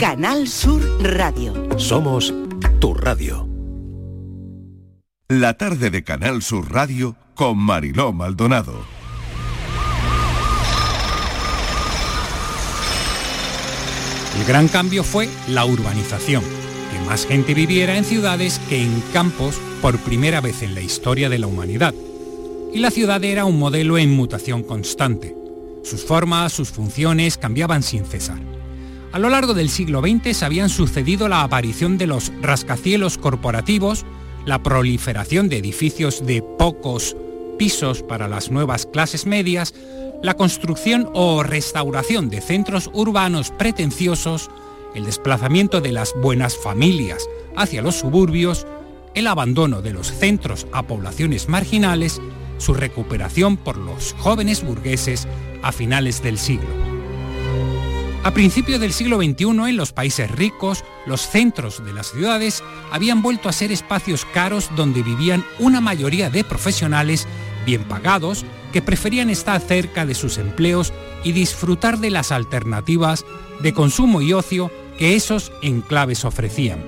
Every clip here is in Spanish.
Canal Sur Radio. Somos tu radio. La tarde de Canal Sur Radio con Mariló Maldonado. El gran cambio fue la urbanización, que más gente viviera en ciudades que en campos por primera vez en la historia de la humanidad. Y la ciudad era un modelo en mutación constante. Sus formas, sus funciones cambiaban sin cesar. A lo largo del siglo XX se habían sucedido la aparición de los rascacielos corporativos, la proliferación de edificios de pocos pisos para las nuevas clases medias, la construcción o restauración de centros urbanos pretenciosos, el desplazamiento de las buenas familias hacia los suburbios, el abandono de los centros a poblaciones marginales, su recuperación por los jóvenes burgueses a finales del siglo. A principios del siglo XXI, en los países ricos, los centros de las ciudades habían vuelto a ser espacios caros donde vivían una mayoría de profesionales bien pagados que preferían estar cerca de sus empleos y disfrutar de las alternativas de consumo y ocio que esos enclaves ofrecían.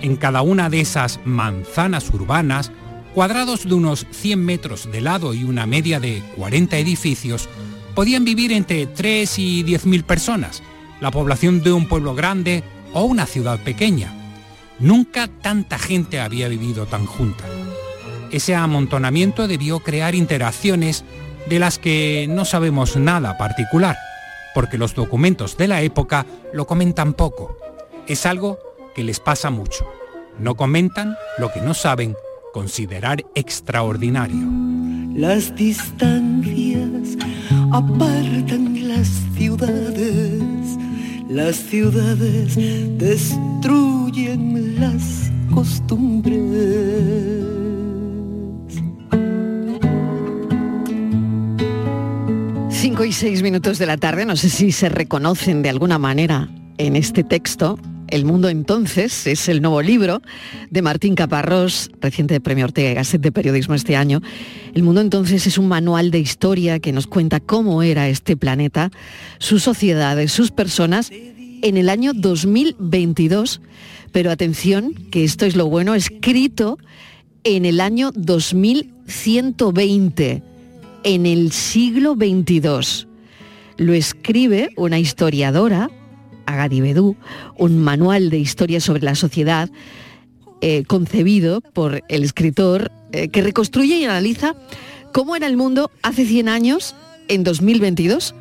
En cada una de esas manzanas urbanas, cuadrados de unos 100 metros de lado y una media de 40 edificios, podían vivir entre 3 y 10 mil personas, la población de un pueblo grande o una ciudad pequeña. Nunca tanta gente había vivido tan junta. Ese amontonamiento debió crear interacciones de las que no sabemos nada particular, porque los documentos de la época lo comentan poco. Es algo que les pasa mucho. No comentan lo que no saben considerar extraordinario. Las distancias apartan las ciudades, las ciudades destruyen las costumbres. 5 y 6 minutos de la tarde, no sé si se reconocen de alguna manera en este texto. El mundo entonces es el nuevo libro de Martín Caparrós, reciente premio Ortega y Gasset de Periodismo este año. El mundo entonces es un manual de historia que nos cuenta cómo era este planeta, sus sociedades, sus personas en el año 2022. Pero atención, que esto es lo bueno, escrito en el año 2120 en el siglo XXII. Lo escribe una historiadora, Agadi Bedú, un manual de historia sobre la sociedad eh, concebido por el escritor eh, que reconstruye y analiza cómo era el mundo hace 100 años, en 2022,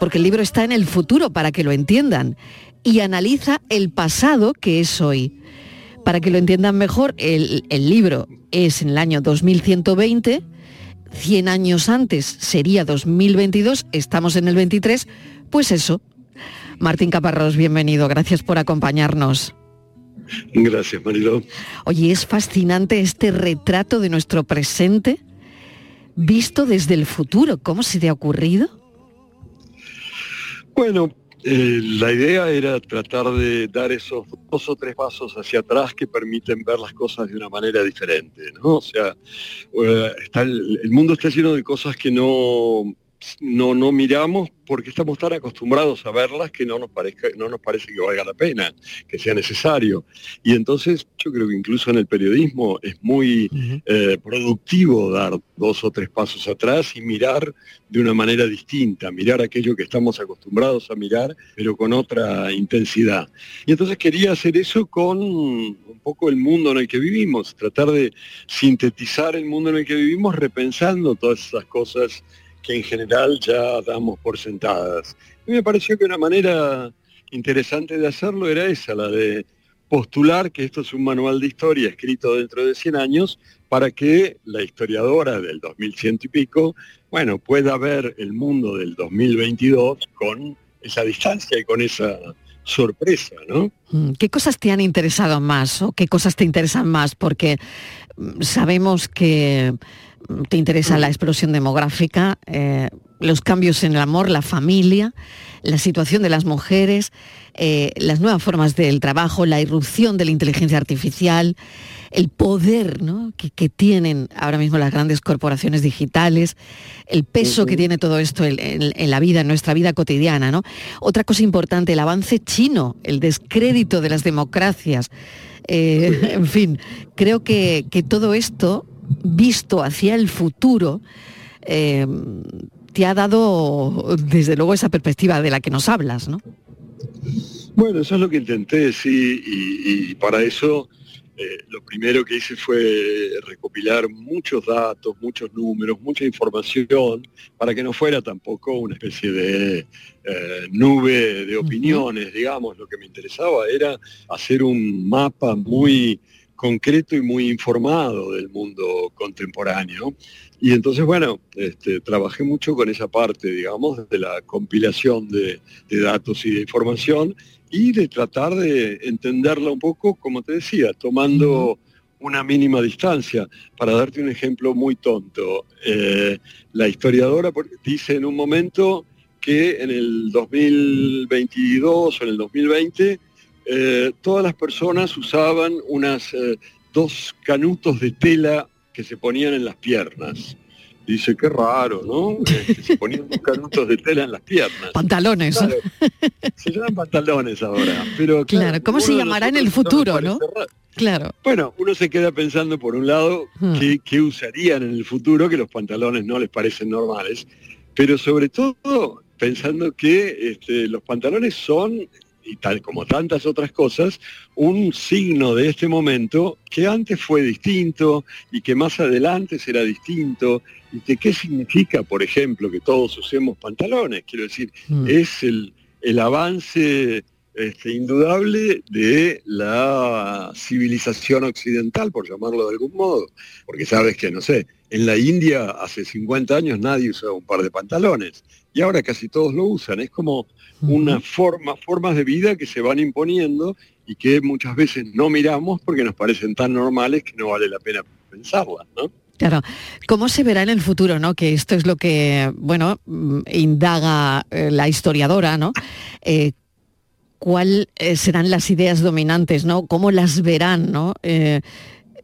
porque el libro está en el futuro para que lo entiendan, y analiza el pasado que es hoy. Para que lo entiendan mejor, el, el libro es en el año 2120, 100 años antes sería 2022, estamos en el 23, pues eso. Martín Caparrós, bienvenido, gracias por acompañarnos. Gracias, Mariló. Oye, es fascinante este retrato de nuestro presente visto desde el futuro. ¿Cómo se te ha ocurrido? Bueno, eh, la idea era tratar de dar esos dos o tres pasos hacia atrás que permiten ver las cosas de una manera diferente, ¿no? O sea, eh, está el, el mundo está lleno de cosas que no, no, no miramos porque estamos tan acostumbrados a verlas que no nos, parezca, no nos parece que valga la pena, que sea necesario. Y entonces yo creo que incluso en el periodismo es muy eh, productivo dar dos o tres pasos atrás y mirar de una manera distinta, mirar aquello que estamos acostumbrados a mirar, pero con otra intensidad. Y entonces quería hacer eso con un poco el mundo en el que vivimos, tratar de sintetizar el mundo en el que vivimos repensando todas esas cosas que en general ya damos por sentadas. Y me pareció que una manera interesante de hacerlo era esa, la de postular que esto es un manual de historia escrito dentro de 100 años para que la historiadora del 2100 y pico, bueno, pueda ver el mundo del 2022 con esa distancia y con esa sorpresa, ¿no? Mm, ¿Qué cosas te han interesado más o qué cosas te interesan más? Porque mm, sabemos que te interesa la explosión demográfica, eh, los cambios en el amor, la familia, la situación de las mujeres, eh, las nuevas formas del trabajo, la irrupción de la inteligencia artificial, el poder que, tienen ahora mismo las grandes corporaciones digitales, el peso que tiene todo esto en, la vida, en nuestra vida cotidiana. ¿no? Otra cosa importante, el avance chino, el descrédito de las democracias. Eh, en fin, creo que, todo esto, visto hacia el futuro, eh, te ha dado desde luego esa perspectiva de la que nos hablas, ¿no? Bueno, eso es lo que intenté, sí, y para eso eh, lo primero que hice fue recopilar muchos datos, muchos números, mucha información, para que no fuera tampoco una especie de eh, nube de opiniones, digamos. Lo que me interesaba era hacer un mapa muy concreto y muy informado del mundo contemporáneo. Y entonces, bueno, este, trabajé mucho con esa parte, digamos, de la compilación de datos y de información y de tratar de entenderla un poco, como te decía, tomando una mínima distancia. Para darte un ejemplo muy tonto, eh, la historiadora dice en un momento que en el 2022 o en el 2020 eh, todas las personas usaban unas eh, dos canutos de tela que se ponían en las piernas dice, qué raro, ¿no? Se ponían canutos de tela en las piernas. Pantalones. se llaman pantalones ahora. Pero claro, ¿cómo se llamará en el futuro, no? Claro. Bueno, uno se queda pensando, por un lado, hmm. qué, usarían en el futuro, que los pantalones no les parecen normales, pero sobre todo pensando que este, los pantalones son y tal como tantas otras cosas, un signo de este momento que antes fue distinto y que más adelante será distinto y que qué significa, por ejemplo, que todos usemos pantalones. Quiero decir, mm. es el, el avance este, indudable de la civilización occidental, por llamarlo de algún modo. Porque sabes que, no sé, en la India hace 50 años nadie usaba un par de pantalones y ahora casi todos lo usan. Es como una forma, formas de vida que se van imponiendo y que muchas veces no miramos porque nos parecen tan normales que no vale la pena pensarlas, ¿no? Claro, ¿cómo se verá en el futuro, no? Que esto es lo que, bueno, mm, indaga eh, la historiadora, ¿no? Eh, ¿Cuáles eh, serán las ideas dominantes, no? ¿Cómo las verán, no?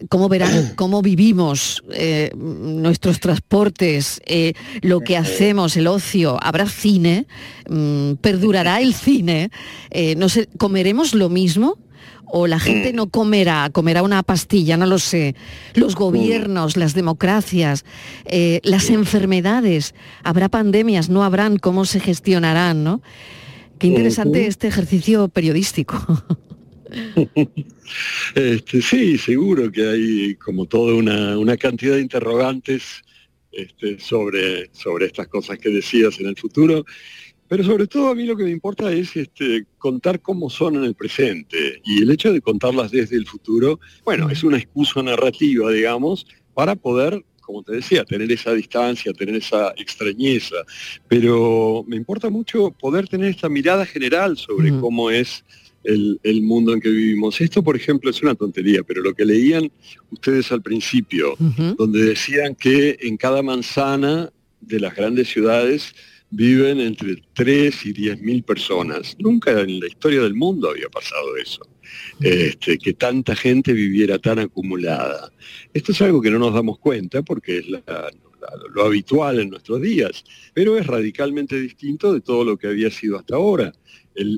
Cómo verán cómo vivimos eh, nuestros transportes, eh, lo que hacemos, el ocio. Habrá cine, mm, perdurará el cine. Eh, no sé, ¿comeremos lo mismo? o la gente no comerá, comerá una pastilla, no lo sé. Los gobiernos, las democracias, las enfermedades, habrá pandemias, no habrán, cómo se gestionarán, ¿no? Qué interesante este ejercicio periodístico. Este, sí, seguro que hay como toda una, cantidad de interrogantes este, sobre, sobre estas cosas que decías en el futuro. Pero sobre todo a mí lo que me importa es este, contar cómo son en el presente. Y el hecho de contarlas desde el futuro, bueno, es una excusa narrativa, digamos, para poder, como te decía, tener esa distancia, tener esa extrañeza. Pero me importa mucho poder tener esta mirada general sobre cómo es el, mundo en que vivimos. Esto, por ejemplo, es una tontería, pero lo que leían ustedes al principio, donde decían que en cada manzana de las grandes ciudades viven entre 3 y 10 mil personas. Nunca en la historia del mundo había pasado eso, este, que tanta gente viviera tan acumulada. Esto es algo que no nos damos cuenta porque es lo habitual en nuestros días, pero es radicalmente distinto de todo lo que había sido hasta ahora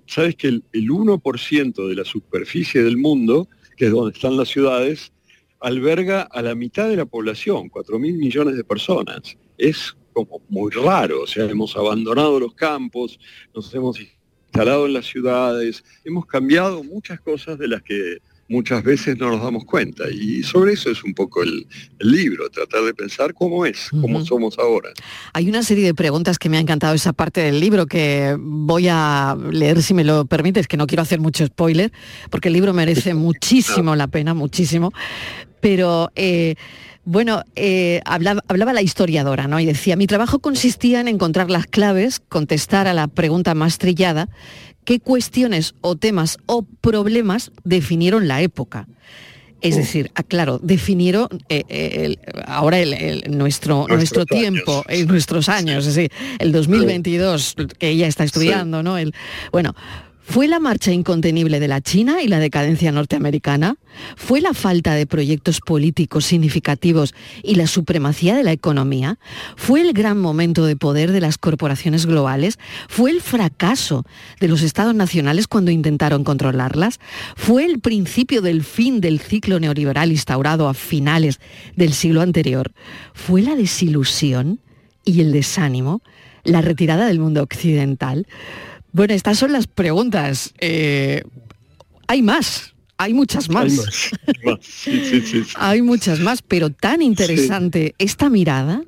sabes que el, 1% de la superficie del mundo, que es donde están las ciudades, alberga a la mitad de la población, 4 mil millones de personas. Es como muy raro, o sea, hemos abandonado los campos, nos hemos instalado en las ciudades, hemos cambiado muchas cosas de las que muchas veces no nos damos cuenta. Y sobre eso es un poco el, libro, tratar de pensar cómo es, cómo somos ahora. Hay una serie de preguntas que me ha encantado esa parte del libro que voy a leer si me lo permites, que no quiero hacer mucho spoiler, porque el libro merece muchísimo la pena, muchísimo. Pero eh, bueno, eh, hablaba, hablaba, la historiadora, ¿no? Y decía, mi trabajo consistía en encontrar las claves, contestar a la pregunta más trillada, qué cuestiones o temas o problemas definieron la época. Es decir, ah, claro, definieron eh, ahora el, nuestro, nuestro tiempo, en nuestros años, es decir, el 2022, que ella está estudiando, ¿no? Bueno, ¿Fue la marcha incontenible de la China y la decadencia norteamericana? ¿Fue la falta de proyectos políticos significativos y la supremacía de la economía? ¿Fue el gran momento de poder de las corporaciones globales? ¿Fue el fracaso de los estados nacionales cuando intentaron controlarlas? ¿Fue el principio del fin del ciclo neoliberal instaurado a finales del siglo anterior? ¿Fue la desilusión y el desánimo? ¿La retirada del mundo occidental? Bueno, estas son las preguntas. Eh, hay más, hay muchas más. Hay, muchas más, pero tan interesante esta mirada.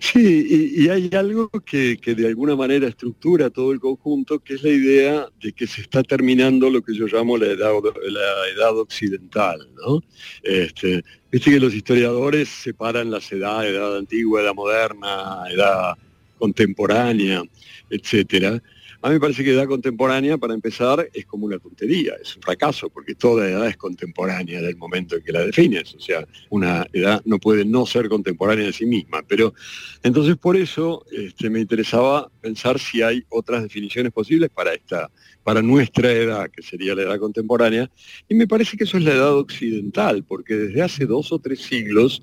Sí, y, hay algo que, de alguna manera estructura todo el conjunto, que es la idea de que se está terminando lo que yo llamo la edad, la edad occidental. ¿no? Este, Viste que los historiadores separan las edades, edad antigua, edad moderna, edad contemporánea etcétera. A mí me parece que edad contemporánea, para empezar, es como una tontería, es un fracaso, porque toda edad es contemporánea del momento en que la defines. O sea, una edad no puede no ser contemporánea de sí misma. Pero entonces por eso este, me interesaba pensar si hay otras definiciones posibles para esta, para nuestra edad, que sería la edad contemporánea. Y me parece que eso es la edad occidental, porque desde hace dos o tres siglos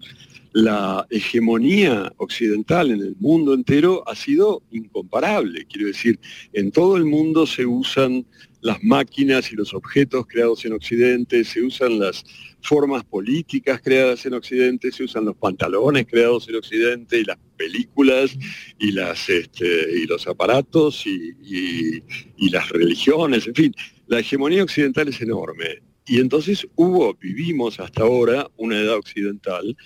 la hegemonía occidental en el mundo entero ha sido incomparable. Quiero decir, en todo el mundo se usan las máquinas y los objetos creados en Occidente, se usan las formas políticas creadas en Occidente, se usan los pantalones creados en Occidente y las películas y, este, los aparatos y, y las religiones, en fin, la hegemonía occidental es enorme. Y entonces hubo, vivimos hasta ahora una edad occidental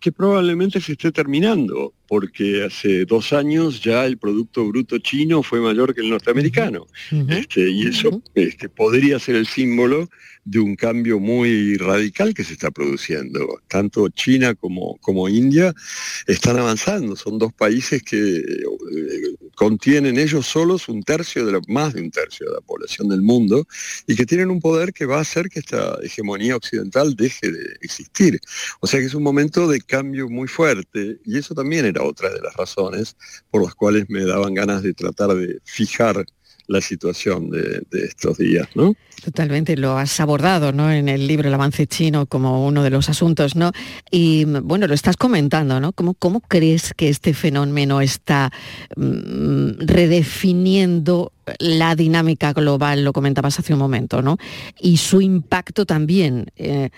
que probablemente se esté terminando, porque hace dos años ya el Producto Bruto chino fue mayor que el norteamericano. Este, y eso este, podría ser el símbolo de un cambio muy radical que se está produciendo. Tanto China como, como India están avanzando. Son dos países que eh, contienen ellos solos un tercio de la, más de un tercio de la población del mundo y que tienen un poder que va a hacer que esta hegemonía occidental deje de existir. O sea que es un momento de cambio muy fuerte y eso también era otra de las razones por las cuales me daban ganas de tratar de fijar la situación de, estos días, ¿no? Totalmente, lo has abordado ¿no? en el libro El avance chino como uno de los asuntos, ¿no? Y bueno, lo estás comentando, ¿no? ¿Cómo, cómo crees que este fenómeno está mm, redefiniendo la dinámica global, lo comentabas hace un momento, ¿no? Y su impacto también eh,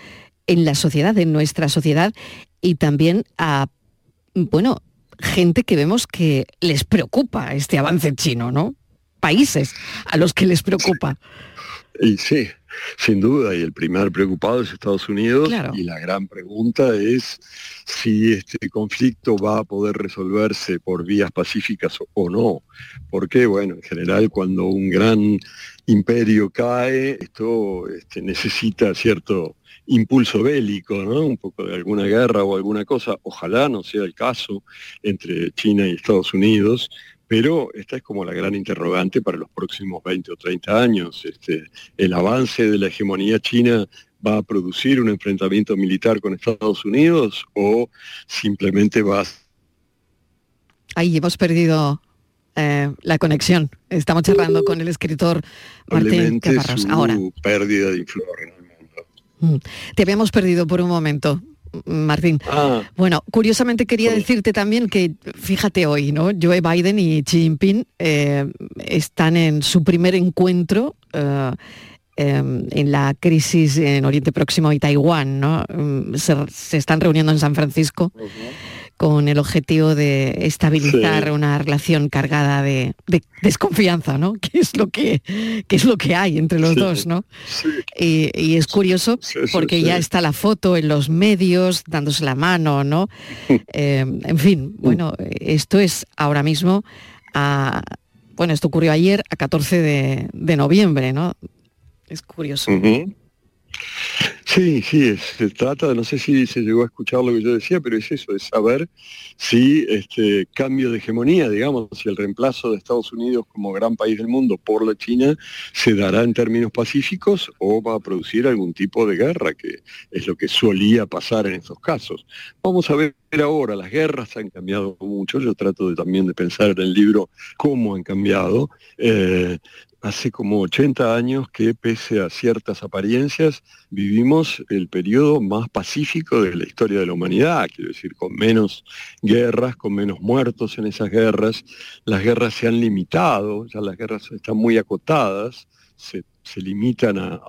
en la sociedad, en nuestra sociedad, y también a, bueno, gente que vemos que les preocupa este avance chino, ¿no? países a los que les preocupa. Y sí, sin duda, y el primer preocupado es Estados Unidos, y la gran pregunta es si este conflicto va a poder resolverse por vías pacíficas o no. Porque, bueno, en general cuando un gran imperio cae, esto este, necesita cierto impulso bélico, ¿no? Un poco de alguna guerra o alguna cosa, ojalá no sea el caso entre China y Estados Unidos, pero esta es como la gran interrogante para los próximos 20 o 30 años. Este, el avance de la hegemonía china va a producir un enfrentamiento militar con Estados Unidos o simplemente va a... Ahí hemos perdido eh, la conexión. Estamos charlando con el escritor Martín Caparrós. Ahora. pérdida de influencia en el mundo. Mm. Te habíamos perdido por un momento. Martín. Ah. Bueno, curiosamente quería decirte también que, fíjate hoy, ¿no? Joe Biden y Xi Jinping eh, están en su primer encuentro eh, em, en la crisis en Oriente Próximo y Taiwán, ¿no? Mm, se, están reuniendo en San Francisco con el objetivo de estabilizar una relación cargada de, desconfianza, ¿no? Que es lo que, es lo que hay entre los dos, ¿no? Y, es curioso porque ya está la foto en los medios dándose la mano, ¿no? Eh, en fin, bueno, esto es ahora mismo, bueno, esto ocurrió ayer a 14 de, noviembre, ¿no? Es curioso. Sí, sí, se trata, de, no sé si se llegó a escuchar lo que yo decía, pero es eso, es saber si este cambio de hegemonía, digamos, si el reemplazo de Estados Unidos como gran país del mundo por la China se dará en términos pacíficos o va a producir algún tipo de guerra, que es lo que solía pasar en estos casos. Vamos a ver ahora, las guerras han cambiado mucho, yo trato de, también de pensar en el libro cómo han cambiado. Eh, hace como 80 años que pese a ciertas apariencias vivimos el periodo más pacífico de la historia de la humanidad, quiero decir, con menos guerras, con menos muertos en esas guerras. Las guerras se han limitado, ya las guerras están muy acotadas, se, limitan a,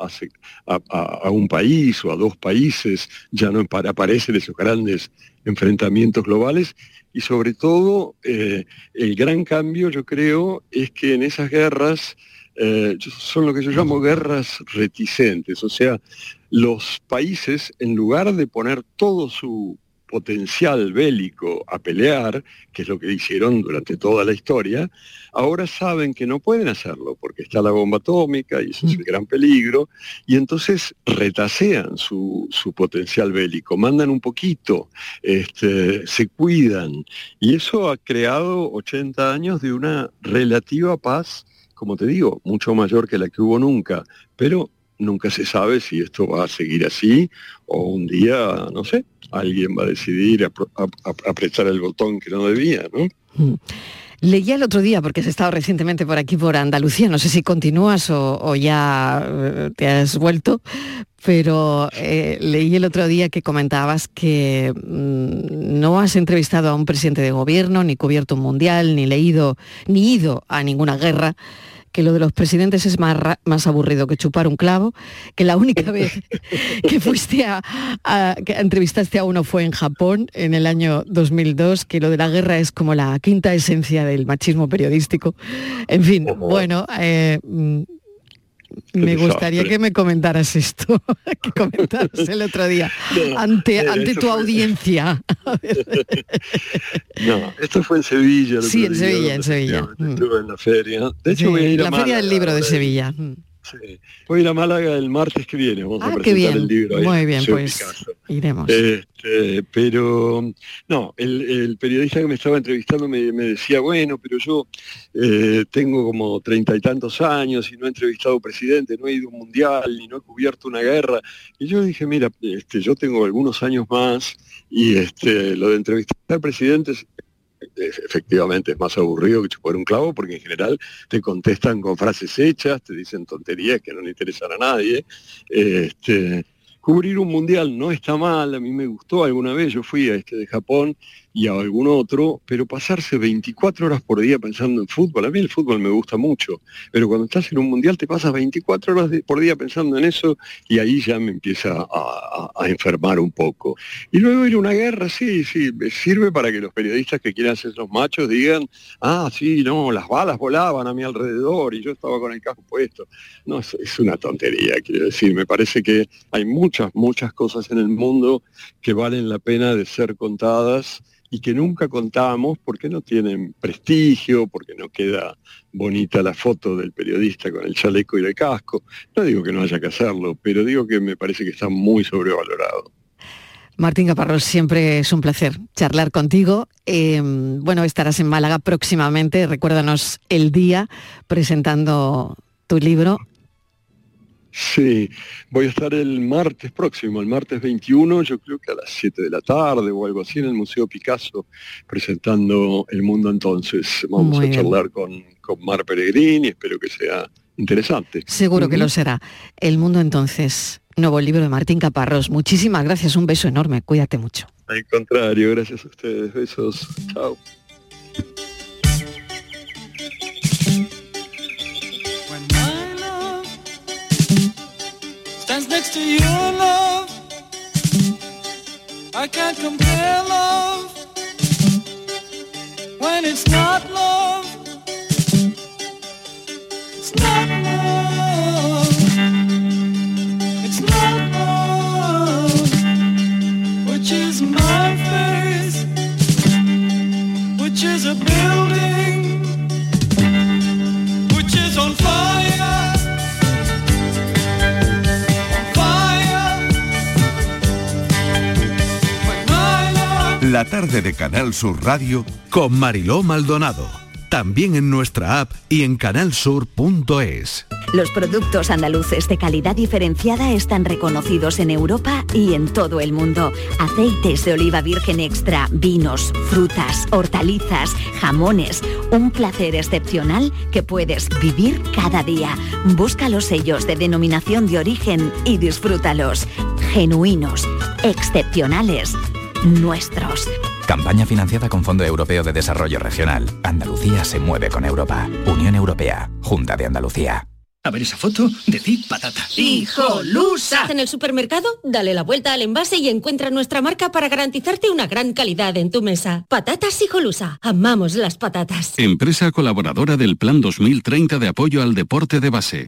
a, un país o a dos países, ya no aparecen esos grandes enfrentamientos globales y sobre todo eh, el gran cambio yo creo es que en esas guerras eh, son lo que yo llamo guerras reticentes, o sea, los países, en lugar de poner todo su potencial bélico a pelear, que es lo que hicieron durante toda la historia, ahora saben que no pueden hacerlo porque está la bomba atómica y ese es el gran peligro, y entonces retasean su, potencial bélico, mandan un poquito, este, se cuidan, y eso ha creado 80 años de una relativa paz como te digo, mucho mayor que la que hubo nunca, pero nunca se sabe si esto va a seguir así o un día, no sé, alguien va a decidir apretar el botón que no debía, ¿no? Mm. Leía el otro día, porque has estado recientemente por aquí, por Andalucía, no sé si continúas o, ya eh, te has vuelto, pero eh, leí el otro día que comentabas que mm, no has entrevistado a un presidente de gobierno, ni cubierto un mundial, ni leído, ni ido a ninguna guerra que lo de los presidentes es más, más aburrido que chupar un clavo, que la única vez que fuiste a, que entrevistaste a uno fue en Japón en el año 2002, que lo de la guerra es como la quinta esencia del machismo periodístico. En fin, bueno, eh, me gustaría que me comentaras esto, que comentaras el otro día ante, ante tu audiencia. no, esto fue en Sevilla. Sí, en Sevilla, en Sevilla. Estuve en la feria. De hecho, voy a ir a la feria del libro de Sevilla. Voy a ir a Málaga el martes que viene, vamos a ah, presentar el libro. Muy bien, pues iremos. Este, pero no, el, periodista que me estaba entrevistando me, decía, bueno, pero yo eh, tengo como treinta y tantos años y no he entrevistado presidente, no he ido a un mundial y no he cubierto una guerra. Y yo dije, mira, este, yo tengo algunos años más y este, lo de entrevistar presidentes efectivamente es más aburrido que chupar un clavo porque en general te contestan con frases hechas, te dicen tonterías que no le interesan a nadie. Este, cubrir un mundial no está mal, a mí me gustó alguna vez, yo fui a este de Japón y a algún otro, pero pasarse 24 horas por día pensando en fútbol, a mí el fútbol me gusta mucho, pero cuando estás en un mundial te pasas 24 horas por día pensando en eso y ahí ya me empieza a, enfermar un poco. Y luego ir a una guerra, sí, sí, sirve para que los periodistas que quieran ser los machos digan, ah, sí, no, las balas volaban a mi alrededor y yo estaba con el casco puesto. No, es, es una tontería, quiero decir, me parece que hay muchas, muchas cosas en el mundo que valen la pena de ser contadas y que nunca contábamos porque no tienen prestigio, porque no queda bonita la foto del periodista con el chaleco y el casco. No digo que no haya que hacerlo, pero digo que me parece que está muy sobrevalorado. Martín Caparrós, siempre es un placer charlar contigo. Em, bueno, estarás en Málaga próximamente. Recuérdanos el día presentando tu libro Sí, voy a estar el martes próximo, el martes 21, yo creo que a las 7 de la tarde o algo así en el Museo Picasso, presentando El Mundo Entonces. Vamos a charlar con, con Mar Peregrini, espero que sea interesante. Seguro que lo será. El Mundo Entonces, nuevo libro de Martín Caparrós. Muchísimas gracias, un beso enorme, cuídate mucho. Al contrario, gracias a ustedes, besos, chao. To your love. I can't compare love when it's not love. It's not love. La tarde de Canal Sur Radio Con Mariló Maldonado. También en nuestra app y en canalsur.es. Los productos andaluces de calidad diferenciada están reconocidos en Europa y en todo el mundo. Aceites de oliva virgen extra, vinos, frutas, hortalizas, jamones. Un placer excepcional que puedes vivir cada día. Busca los sellos de denominación de origen y disfrútalos. Genuinos, excepcionales, nuestros. Campaña financiada con Fondo Europeo de Desarrollo Regional. Andalucía se mueve con Europa. Unión Europea. Junta de Andalucía. A ver esa foto, decid patata. ¡Hijolusa! En el supermercado, dale la vuelta al envase y encuentra nuestra marca para garantizarte una gran calidad en tu mesa. Patatas Hijolusa. Amamos las patatas. Empresa colaboradora del Plan 2030 de apoyo al deporte de base.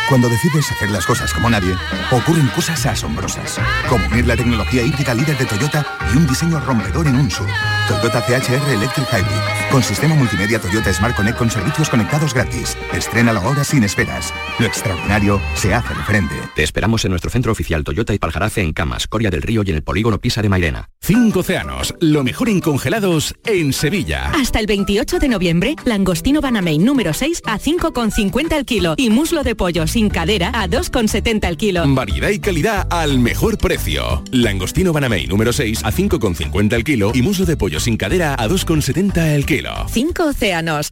Cuando decides hacer las cosas como nadie, ocurren cosas asombrosas, como unir la tecnología híbrida líder de Toyota y un diseño rompedor en un SUV. Toyota CHR Electric Hybrid, con sistema multimedia Toyota Smart Connect con servicios conectados gratis. Estrena la hora sin esperas. Lo extraordinario se hace diferente. Te esperamos en nuestro centro oficial Toyota y Paljarafe en Camas, Coria del Río y en el polígono Pisa de Mairena. Cinco océanos, lo mejor en congelados en Sevilla. Hasta el 28 de noviembre, langostino Banamein número 6 a 5,50 el kilo y muslo de pollo sin cadera a 2,70 el kilo. Variedad y calidad al mejor precio. Langostino Banamey número 6 a 5,50 el kilo y muslo de pollo sin cadera a 2,70 el kilo. Cinco océanos.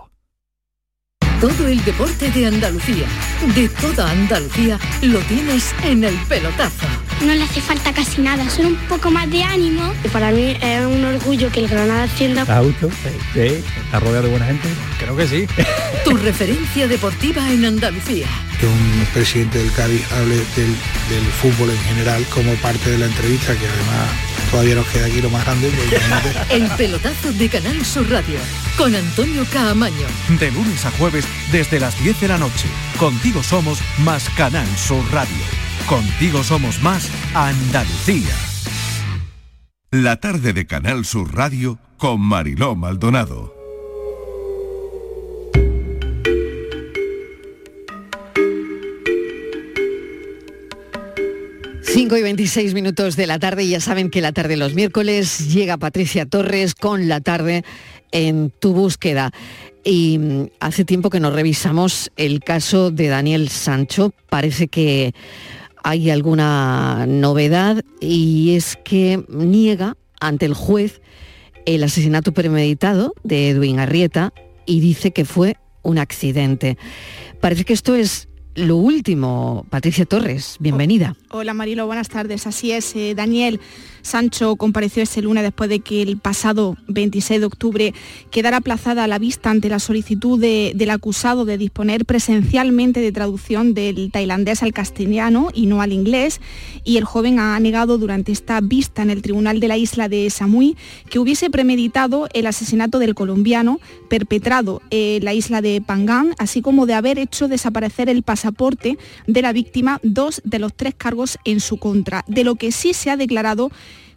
Todo el deporte de Andalucía, de toda Andalucía, lo tienes en el pelotazo. No le hace falta casi nada, solo un poco más de ánimo. Para mí es un orgullo que el Granada ascienda. Auto, sí, está rodeado de buena gente. Creo que sí. Tu referencia deportiva en Andalucía. Que un presidente del Cádiz hable del, del fútbol en general como parte de la entrevista, que además todavía nos queda aquí lo más grande. El pelotazo de Canal Sur Radio con Antonio Caamaño. De lunes a jueves desde las 10 de la noche. Contigo somos más Canal Sur Radio. Contigo somos más Andalucía. La tarde de Canal Sur Radio con Mariló Maldonado. Cinco y 26 minutos de la tarde y ya saben que la tarde de los miércoles llega Patricia Torres con la tarde en tu búsqueda. Y mm, hace tiempo que nos revisamos el caso de Daniel Sancho. Parece que hay alguna novedad y es que niega ante el juez el asesinato premeditado de Edwin Arrieta y dice que fue un accidente. Parece que esto es lo último. Patricia Torres, bienvenida. Hola Marilo, buenas tardes. Así es, eh, Daniel. Sancho compareció ese lunes después de que el pasado 26 de octubre quedara aplazada la vista ante la solicitud del acusado de disponer presencialmente de traducción del tailandés al castellano y no al inglés. Y el joven ha negado durante esta vista en el tribunal de la isla de Samui que hubiese premeditado el asesinato del colombiano perpetrado en la isla de Pangán, así como de haber hecho desaparecer el pasaporte de la víctima, dos de los tres cargos en su contra. De lo que sí se ha declarado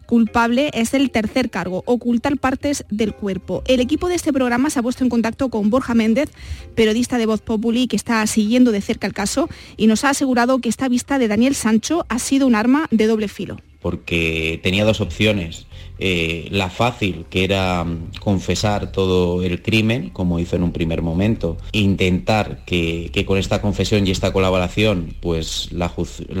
culpable es el tercer cargo, ocultar partes del cuerpo. El equipo de este programa se ha puesto en contacto con Borja Méndez, periodista de Voz Populi que está siguiendo de cerca el caso y nos ha asegurado que esta vista de Daniel Sancho ha sido un arma de doble filo. porque tenía dos opciones. Eh, la fácil, que era mm, confesar todo el crimen, como hizo en un primer momento, intentar que, con esta confesión y esta colaboración, pues la,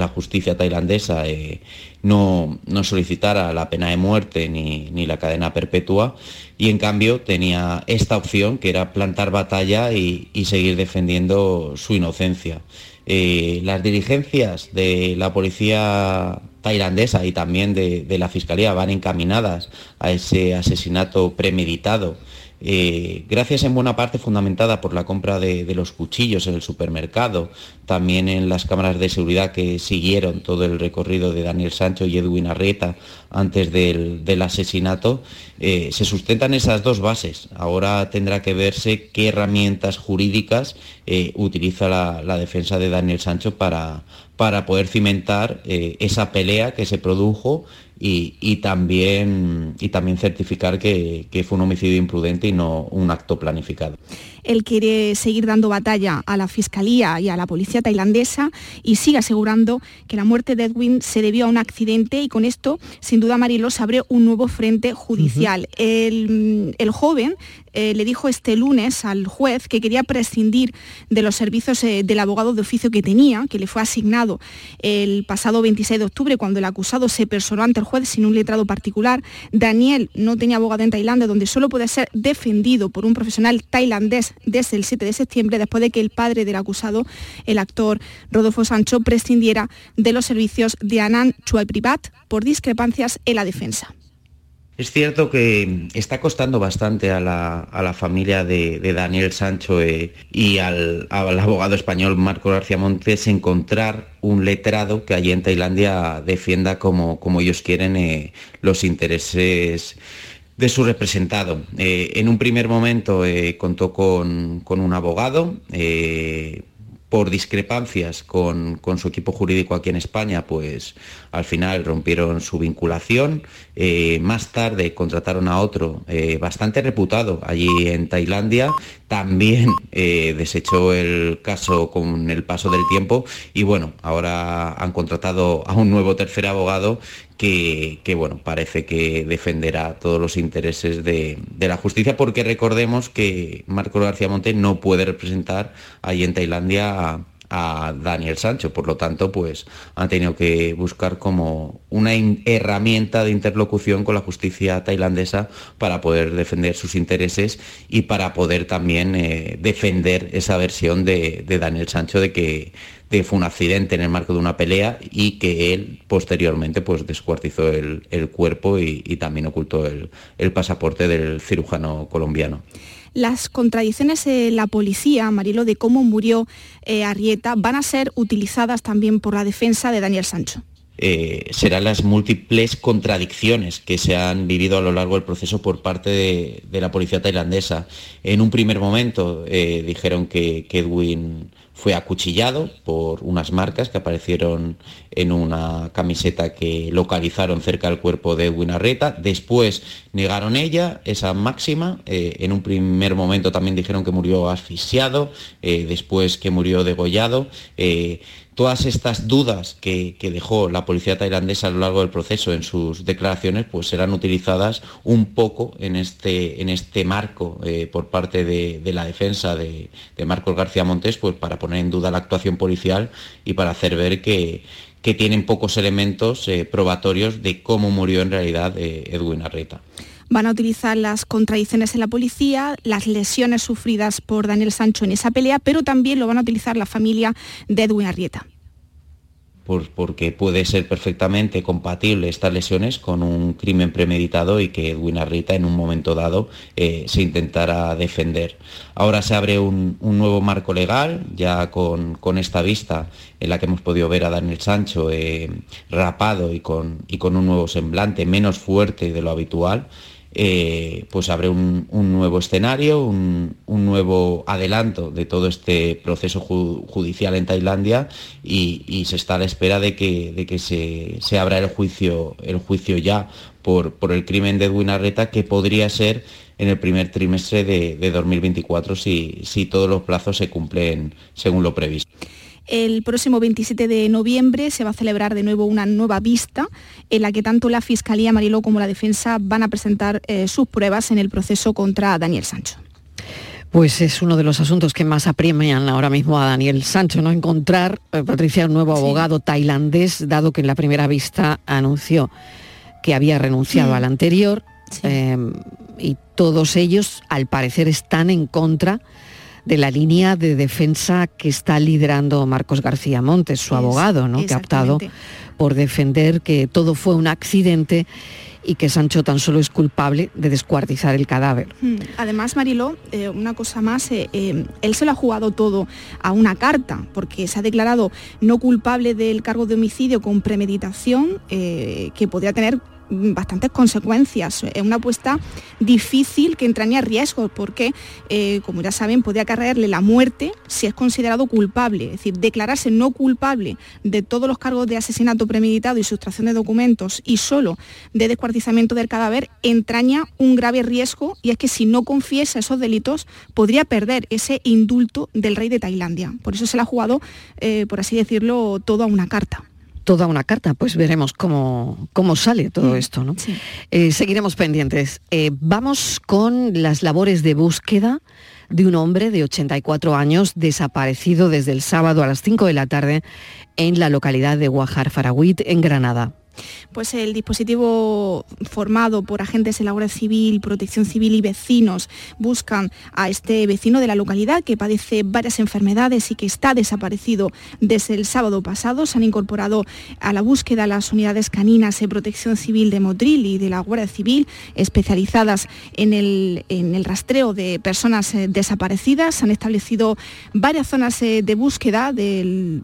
justicia tailandesa eh, no, solicitara la pena de muerte ni, la cadena perpetua, y en cambio tenía esta opción, que era plantar batalla y seguir defendiendo su inocencia. Eh, las dirigencias de la policía tailandesa y también de, la Fiscalía van encaminadas a ese asesinato premeditado eh, gracias en buena parte fundamentada por la compra de, los cuchillos en el supermercado, también en las cámaras de seguridad que siguieron todo el recorrido de Daniel Sancho y Edwin Arrieta antes del, asesinato, eh, se sustentan esas dos bases. Ahora tendrá que verse qué herramientas jurídicas eh, utiliza la, defensa de Daniel Sancho para, para poder cimentar esa pelea que se produjo y, también, y también certificar que, que fue un homicidio imprudente y no un acto planificado. Él quiere seguir dando batalla a la Fiscalía y a la policía tailandesa y sigue asegurando que la muerte de Edwin se debió a un accidente y con esto, sin duda, Marilos abre un nuevo frente judicial. el, joven eh, le dijo este lunes al juez que quería prescindir de los servicios eh, del abogado de oficio que tenía, que le fue asignado el pasado 26 de octubre cuando el acusado se personó ante el juez sin un letrado particular. Daniel no tenía abogado en Tailandia, donde solo puede ser defendido por un profesional tailandés desde el 7 de septiembre, después de que el padre del acusado, el actor Rodolfo Sancho, prescindiera de los servicios de Anand Privat por discrepancias en la defensa. Es cierto que está costando bastante a la, familia de, Daniel Sancho eh, y al, abogado español Marco García Montes encontrar un letrado que allí en Tailandia defienda como, como ellos quieren eh, los intereses de su representado. Eh, en un primer momento contó con, un abogado. Eh, por discrepancias con, su equipo jurídico aquí en España, pues al final rompieron su vinculación. más tarde contrataron a otro bastante reputado allí en Tailandia. También desechó el caso con el paso del tiempo y bueno, ahora han contratado a un nuevo tercer abogado que, bueno, parece que defenderá todos los intereses de, la justicia, porque recordemos que Marco García Monte no puede representar ahí en Tailandia a, Daniel Sancho, por lo tanto, pues han tenido que buscar como una herramienta de interlocución con la justicia tailandesa para poder defender sus intereses y para poder también eh, defender esa versión de, de Daniel Sancho de que que fue un accidente en el marco de una pelea y que él posteriormente pues descuartizó el, cuerpo y, también ocultó el, pasaporte del cirujano colombiano. Las contradicciones de la policía, Marilo, de cómo murió eh, Arrieta, van a ser utilizadas también por la defensa de Daniel Sancho. Eh, serán las múltiples contradicciones que se han vivido a lo largo del proceso por parte de, la policía tailandesa. En un primer momento eh, dijeron que, que Edwin fue acuchillado por unas marcas que aparecieron en una camiseta que localizaron cerca del cuerpo de Edwin Arreta. Después negaron ella esa máxima. Eh, en un primer momento también dijeron que murió asfixiado, eh, después que murió degollado. Eh, todas estas dudas que, dejó la policía tailandesa a lo largo del proceso en sus declaraciones, pues serán utilizadas un poco en este, en este marco eh, por parte de, la defensa de, Marcos García Montes, pues para poner en duda la actuación policial y para hacer ver que, tienen pocos elementos eh, probatorios de cómo murió en realidad eh, Edwin Arreta van a utilizar las contradicciones en la policía, las lesiones sufridas por Daniel Sancho en esa pelea, pero también lo van a utilizar la familia de Edwin Arrieta. porque puede ser perfectamente compatible estas lesiones con un crimen premeditado y que Edwin Arrieta en un momento dado eh, se intentara defender. Ahora se abre un, nuevo marco legal, ya con, esta vista en la que hemos podido ver a Daniel Sancho eh, rapado y con, y con un nuevo semblante menos fuerte de lo habitual. Eh, pues abre un, nuevo escenario, un, nuevo adelanto de todo este proceso judicial en Tailandia y, se está a la espera de que, se, abra el juicio, el juicio ya por, el crimen de Edwin Arreta, que podría ser en el primer trimestre de, 2024 si, si todos los plazos se cumplen según lo previsto. El próximo 27 de noviembre se va a celebrar de nuevo una nueva vista en la que tanto la Fiscalía Mariló como la defensa van a presentar eh, sus pruebas en el proceso contra Daniel Sancho. Pues es uno de los asuntos que más apremian ahora mismo a Daniel Sancho, ¿no? Encontrar, eh, Patricia, un nuevo abogado tailandés, dado que en la primera vista anunció que había renunciado Mm. al anterior. eh, y todos ellos, al parecer, están en contra de la línea de defensa que está liderando Marcos García Montes, su Es- abogado, ¿no? que ha optado por defender que todo fue un accidente y que Sancho tan solo es culpable de descuartizar el cadáver. Mm, Además, Mariló, eh, una cosa más, eh, eh, él se lo ha jugado todo a una carta, porque se ha declarado no culpable del cargo de homicidio con premeditación, que podría tener bastantes consecuencias. Es una apuesta difícil que entraña riesgos porque, eh, como ya saben, podría acarrearle la muerte si es considerado culpable. Es decir, declararse no culpable de todos los cargos de asesinato premeditado y sustracción de documentos y solo de descuartizamiento del cadáver entraña un grave riesgo y es que si no confiesa esos delitos podría perder ese indulto del rey de Tailandia. Por eso se le ha jugado, eh, por así decirlo, todo a una carta. Toda una carta, pues veremos cómo, cómo sale todo Mm, esto. ¿no? Eh, seguiremos pendientes. Eh, vamos con las labores de búsqueda de un hombre de 84 años desaparecido desde el sábado a las 5 de la tarde en la localidad de Guajar Faragüit, en Granada. Pues el dispositivo formado por agentes de la Guardia Civil, Protección Civil y vecinos buscan a este vecino de la localidad que padece varias enfermedades y que está desaparecido desde el sábado pasado. Se han incorporado a la búsqueda las unidades caninas de Protección Civil de Motril y de la Guardia Civil especializadas en el, en rastreo de personas eh, desaparecidas. Se han establecido varias zonas eh, de búsqueda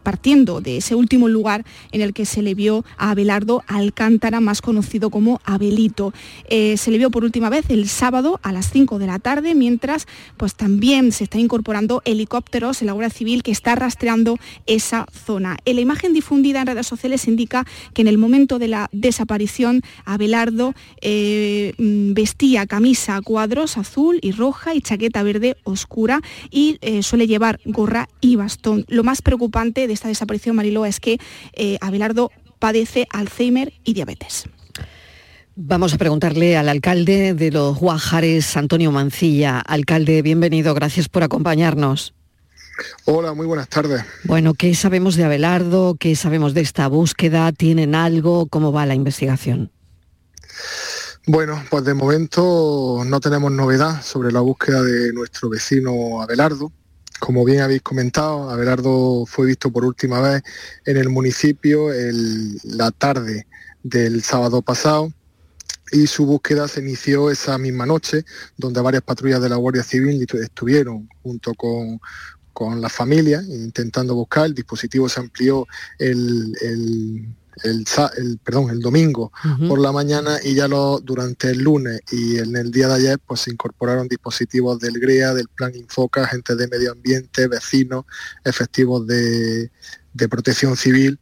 partiendo de ese último lugar en el que se le vio a Abelardo Alcántara, más conocido como Abelito. Eh, se le vio por última vez el sábado a las 5 de la tarde, mientras pues también se están incorporando helicópteros en la Guardia Civil que está rastreando esa zona. En la imagen difundida en redes sociales indica que en el momento de la desaparición Abelardo eh, mm, vestía camisa a cuadros azul y roja y chaqueta verde oscura y eh, suele llevar gorra y bastón. Lo más preocupante de esta desaparición, Mariló, es que Abelardo padece Alzheimer y diabetes. Vamos a preguntarle al alcalde de los Guajares, Antonio Mancilla. Alcalde, bienvenido, gracias por acompañarnos. Hola, muy buenas tardes. Bueno, ¿qué sabemos de Abelardo? ¿Qué sabemos de esta búsqueda? ¿Tienen algo? ¿Cómo va la investigación? Bueno, pues de momento no tenemos novedad sobre la búsqueda de nuestro vecino Abelardo. Como bien habéis comentado, Abelardo fue visto por última vez en el municipio la tarde del sábado pasado y su búsqueda se inició esa misma noche, donde varias patrullas de la Guardia Civil estu- estuvieron junto con, con la familia intentando buscar. El dispositivo se amplió el, el- el perdón, el domingo por la mañana y ya lo, durante el lunes y en el día de ayer pues se incorporaron dispositivos del GREA, del Plan Infoca, agentes de medio ambiente, vecinos, efectivos de, de protección civil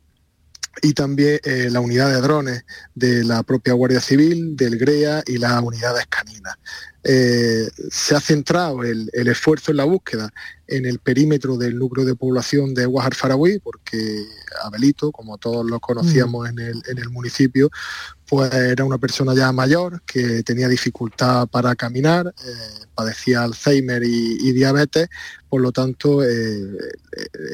y también eh, la unidad de drones de la propia Guardia Civil, del GREA y las unidades caninas. Eh, se ha centrado el, el esfuerzo en la búsqueda en el perímetro del núcleo de población de Guajar Faragüí, porque Abelito, como todos lo conocíamos en, el, en el municipio, pues era una persona ya mayor que tenía dificultad para caminar, eh, padecía Alzheimer y, diabetes, por lo tanto eh,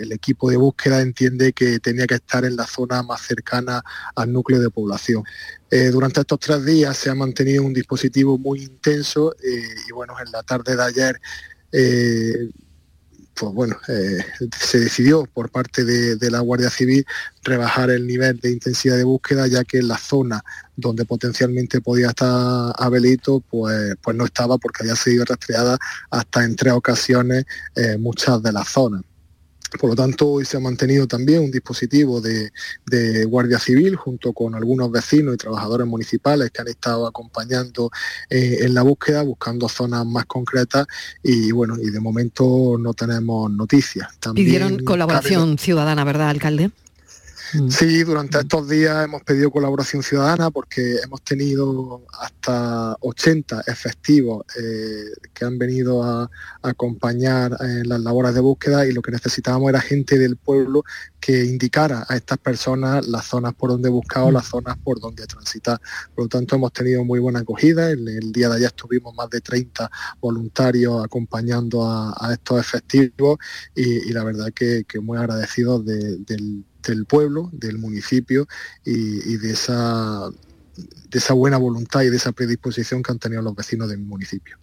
el equipo de búsqueda entiende que tenía que estar en la zona más cercana al núcleo de población. Eh, durante estos tres días se ha mantenido un dispositivo muy intenso eh, y bueno, en la tarde de ayer eh, pues bueno, eh, se decidió por parte de, la Guardia Civil rebajar el nivel de intensidad de búsqueda, ya que en la zona donde potencialmente podía estar Abelito, pues, pues no estaba porque había sido rastreada hasta en tres ocasiones eh, muchas de las zonas. Por lo tanto, hoy se ha mantenido también un dispositivo de, de, Guardia Civil junto con algunos vecinos y trabajadores municipales que han estado acompañando eh, en la búsqueda, buscando zonas más concretas y bueno, y de momento no tenemos noticias. También Pidieron colaboración cabe... ciudadana, ¿verdad, alcalde? Mm. Sí, durante estos días hemos pedido colaboración ciudadana porque hemos tenido hasta 80 efectivos eh, que han venido a, acompañar en las labores de búsqueda y lo que necesitábamos era gente del pueblo que indicara a estas personas las zonas por donde buscar o mm. las zonas por donde transitar. Por lo tanto, hemos tenido muy buena acogida. En el día de ayer estuvimos más de 30 voluntarios acompañando a, estos efectivos y, la verdad que, muy agradecidos del del pueblo, del municipio y, de, esa, de esa buena voluntad y de esa predisposición que han tenido los vecinos del municipio.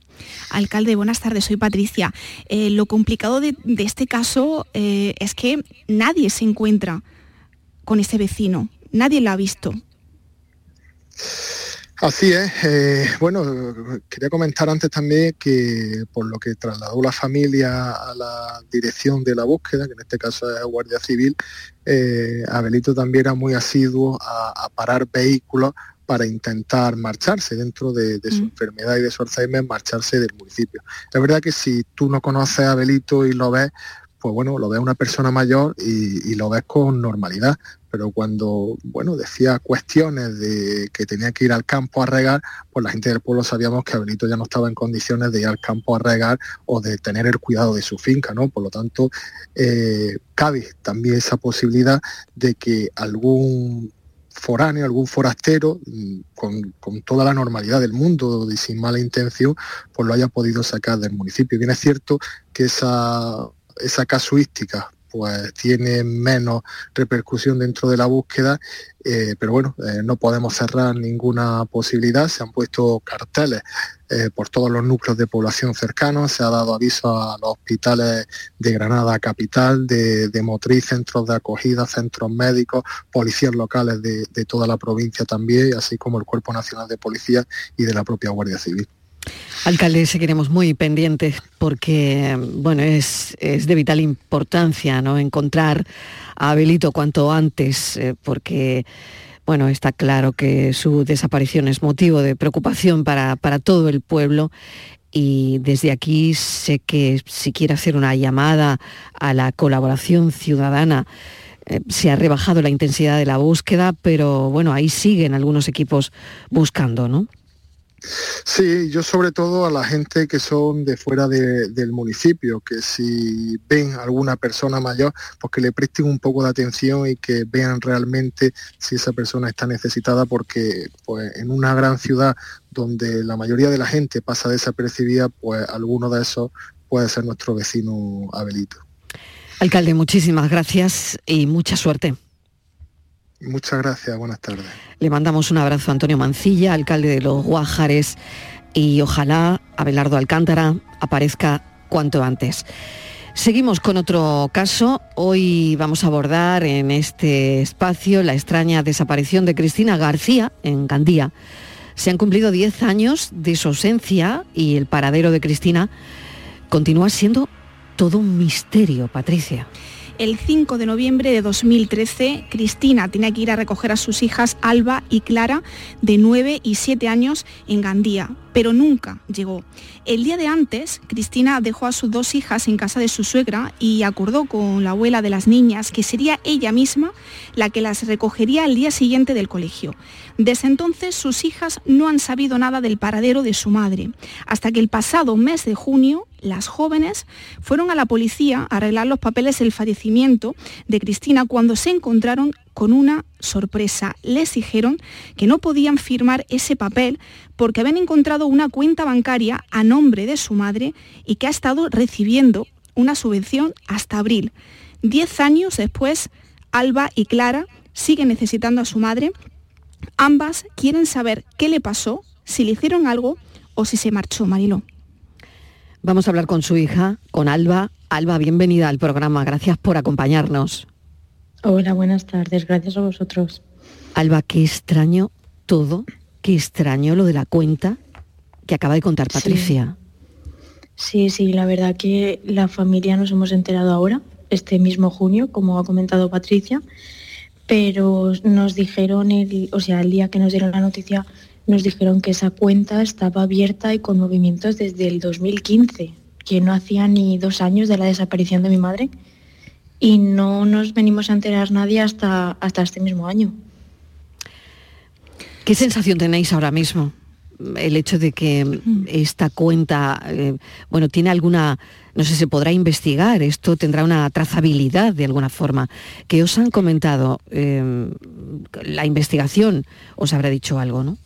Alcalde, buenas tardes, soy Patricia. Eh, lo complicado de, este caso eh, es que nadie se encuentra con ese vecino, nadie lo ha visto. Así es. Eh, bueno, quería comentar antes también que por lo que trasladó la familia a la dirección de la búsqueda, que en este caso es Guardia Civil, eh, Abelito también era muy asiduo a, parar vehículos para intentar marcharse dentro de, su mm. enfermedad y de su Alzheimer, marcharse del municipio. Es verdad que si tú no conoces a Abelito y lo ves, pues bueno, lo ves una persona mayor y, lo ves con normalidad, pero cuando, bueno, decía cuestiones de que tenía que ir al campo a regar, pues la gente del pueblo sabíamos que Abelito ya no estaba en condiciones de ir al campo a regar o de tener el cuidado de su finca, ¿no? Por lo tanto, eh, cabe también esa posibilidad de que algún foráneo, algún forastero, mm, con, toda la normalidad del mundo y sin mala intención, pues lo haya podido sacar del municipio. Bien es cierto que esa casuística pues tiene menos repercusión dentro de la búsqueda, eh, pero bueno, eh, no podemos cerrar ninguna posibilidad, se han puesto carteles eh, por todos los núcleos de población cercanos, se ha dado aviso a los hospitales de Granada Capital, de, Motriz, centros de acogida, centros médicos, policías locales de, de toda la provincia también, así como el Cuerpo Nacional de Policía y de la propia Guardia Civil. Alcalde, seguiremos muy pendientes porque bueno, es, de vital importancia ¿no? encontrar a Abelito cuanto antes, eh, porque bueno, está claro que su desaparición es motivo de preocupación para, todo el pueblo y desde aquí sé que si quiere hacer una llamada a la colaboración ciudadana, eh, se ha rebajado la intensidad de la búsqueda, pero bueno, ahí siguen algunos equipos buscando, ¿no? Sí, yo sobre todo a la gente que son de fuera del municipio, que si ven alguna persona mayor, pues que le presten un poco de atención y que vean realmente si esa persona está necesitada, porque pues, en una gran ciudad donde la mayoría de la gente pasa desapercibida, pues alguno de esos puede ser nuestro vecino Abelito. Alcalde, muchísimas gracias y mucha suerte. Muchas gracias, buenas tardes. Le mandamos un abrazo a Antonio Mancilla, alcalde de los Guájares, y ojalá Abelardo Alcántara aparezca cuanto antes. Seguimos con otro caso. Hoy vamos a abordar en este espacio la extraña desaparición de Cristina García en Gandía. Se han cumplido 10 años de su ausencia y el paradero de Cristina continúa siendo todo un misterio, Patricia. El 5 de noviembre de 2013, Cristina tenía que ir a recoger a sus hijas Alba y Clara, de 9 y 7 años, en Gandía, pero nunca llegó. El día de antes, Cristina dejó a sus dos hijas en casa de su suegra y acordó con la abuela de las niñas que sería ella misma la que las recogería al día siguiente del colegio. Desde entonces sus hijas no han sabido nada del paradero de su madre, hasta que el pasado mes de junio las jóvenes fueron a la policía a arreglar los papeles del fallecimiento de Cristina cuando se encontraron con una sorpresa. Les dijeron que no podían firmar ese papel porque habían encontrado una cuenta bancaria a nombre de su madre y que ha estado recibiendo una subvención hasta abril. Diez años después, Alba y Clara siguen necesitando a su madre Ambas quieren saber qué le pasó, si le hicieron algo o si se marchó, Marilo. Vamos a hablar con su hija, con Alba. Alba, bienvenida al programa. Gracias por acompañarnos. Hola, buenas tardes. Gracias a vosotros. Alba, qué extraño todo, qué extraño lo de la cuenta que acaba de contar Patricia. Sí, sí, sí la verdad que la familia nos hemos enterado ahora, este mismo junio, como ha comentado Patricia, pero nos dijeron, el, o sea, el día que nos dieron la noticia, nos dijeron que esa cuenta estaba abierta y con movimientos desde el 2015, que no hacía ni dos años de la desaparición de mi madre. Y no nos venimos a enterar nadie hasta, hasta este mismo año. ¿Qué sensación tenéis ahora mismo? El hecho de que esta cuenta, eh, bueno, tiene alguna, no sé, se podrá investigar, esto tendrá una trazabilidad de alguna forma. ¿Qué os han comentado? Eh, la investigación os habrá dicho algo, ¿no?